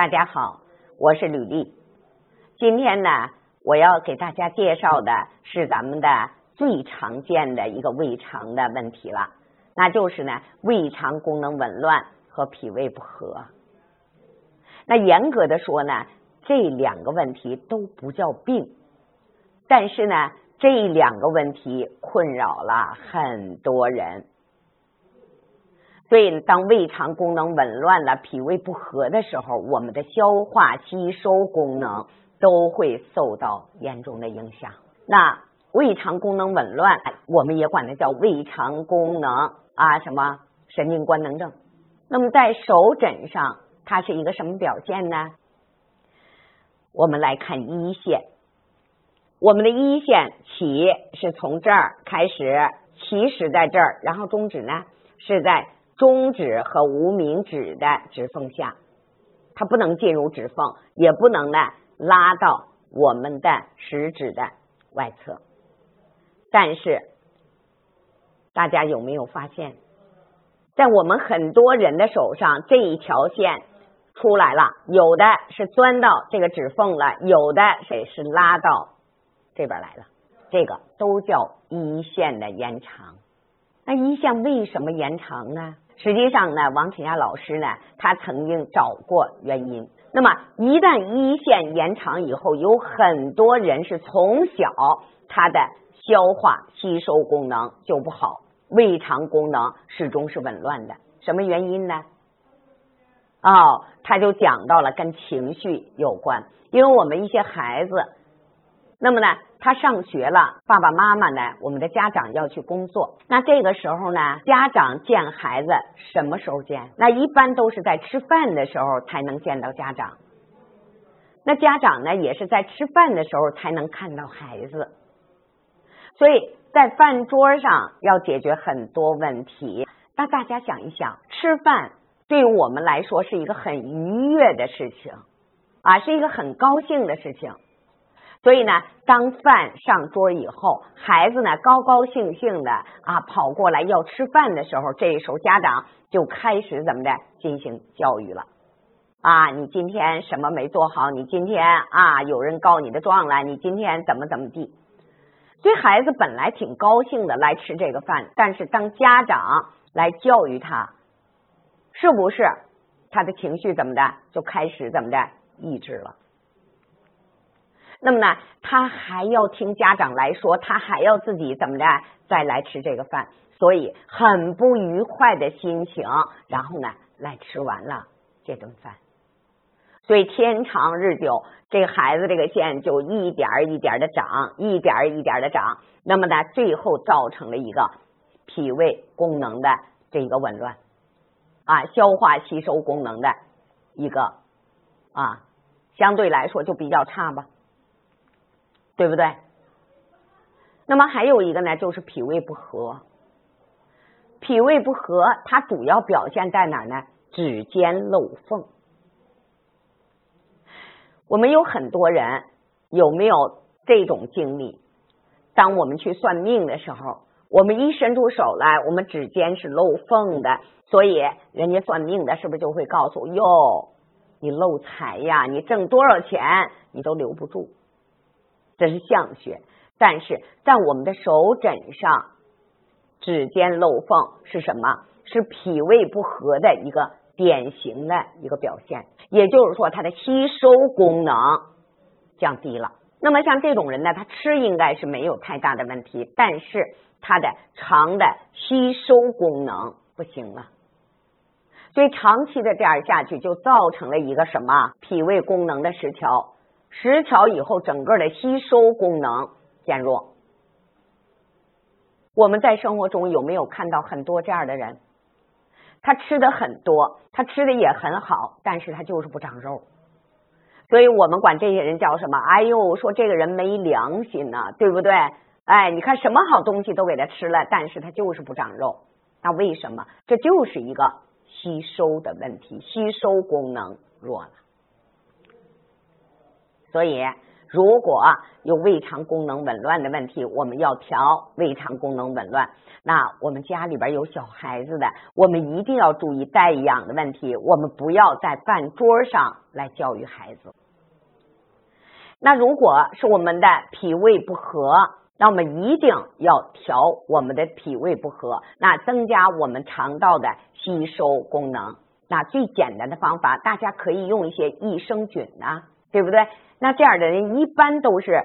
大家好，我是吕丽。今天呢，我要给大家介绍的是咱们的最常见的一个胃肠的问题了，那就是呢，胃肠功能紊乱和脾胃不和。那严格的说呢，这两个问题都不叫病，但是呢，这两个问题困扰了很多人。所以，当胃肠功能紊乱了、脾胃不和的时候，我们的消化吸收功能都会受到严重的影响。那胃肠功能紊乱，我们也管它叫胃肠功能啊什么神经官能症。那么在手诊上，它是一个什么表现呢？我们来看一线，我们的一线起是从这儿开始，起始在这儿，然后终止呢是在。中指和无名指的指缝下，它不能进入指缝，也不能呢拉到我们的食指的外侧。但是，大家有没有发现，在我们很多人的手上，这一条线出来了，有的是钻到这个指缝了，有的谁是拉到这边来了，这个都叫一线的延长。那一线为什么延长呢？实际上呢，王启亚老师呢，他曾经找过原因。那么一旦一线延长以后，有很多人是从小他的消化吸收功能就不好，胃肠功能始终是紊乱的。什么原因呢？哦，他就讲到了跟情绪有关，因为我们一些孩子，那么呢。他上学了，爸爸妈妈呢？我们的家长要去工作，那这个时候呢，家长见孩子什么时候见？那一般都是在吃饭的时候才能见到家长。那家长呢，也是在吃饭的时候才能看到孩子。所以在饭桌上要解决很多问题。那大家想一想，吃饭对于我们来说是一个很愉悦的事情啊，是一个很高兴的事情。所以呢，当饭上桌以后，孩子呢高高兴兴的啊跑过来要吃饭的时候，这时候家长就开始怎么的进行教育了啊，你今天什么没做好？你今天啊有人告你的状了？你今天怎么怎么地？所以孩子本来挺高兴的来吃这个饭，但是当家长来教育他，是不是他的情绪怎么的就开始怎么的抑制了？那么呢，他还要听家长来说，他还要自己怎么的再来吃这个饭，所以很不愉快的心情，然后呢来吃完了这顿饭，所以天长日久，这个孩子这个线就一点一点的长，一点一点的长，那么呢，最后造成了一个脾胃功能的这个紊乱啊，消化吸收功能的一个啊，相对来说就比较差吧。对不对？那么还有一个呢，就是脾胃不和。脾胃不和，它主要表现在哪呢？指尖漏缝。我们有很多人有没有这种经历？当我们去算命的时候，我们一伸出手来，我们指尖是漏缝的，所以人家算命的是不是就会告诉哟，你漏财呀，你挣多少钱你都留不住。这是相穴，但是在我们的手诊上，指尖漏缝是什么？是脾胃不和的一个典型的一个表现。也就是说，它的吸收功能降低了。那么像这种人呢，他吃应该是没有太大的问题，但是他的肠的吸收功能不行了。所以长期的这样下去，就造成了一个什么？脾胃功能的失调。失调以后，整个的吸收功能减弱。我们在生活中有没有看到很多这样的人？他吃的很多，他吃的也很好，但是他就是不长肉。所以我们管这些人叫什么？哎呦，说这个人没良心呐，对不对？哎，你看什么好东西都给他吃了，但是他就是不长肉。那为什么？这就是一个吸收的问题，吸收功能弱了。所以，如果有胃肠功能紊乱的问题，我们要调胃肠功能紊乱。那我们家里边有小孩子的，我们一定要注意带氧的问题，我们不要在饭桌上来教育孩子。那如果是我们的脾胃不和，那我们一定要调我们的脾胃不和，那增加我们肠道的吸收功能。那最简单的方法，大家可以用一些益生菌呐，对不对？那这样的人一般都是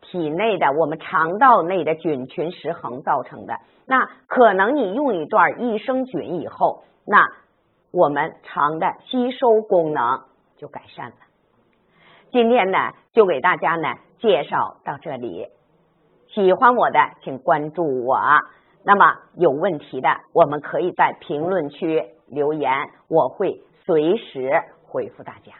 体内的我们肠道内的菌群失衡造成的。那可能你用一段益生菌以后，那我们肠的吸收功能就改善了。今天呢，就给大家呢介绍到这里。喜欢我的，请关注我。那么有问题的，我们可以在评论区留言，我会随时回复大家。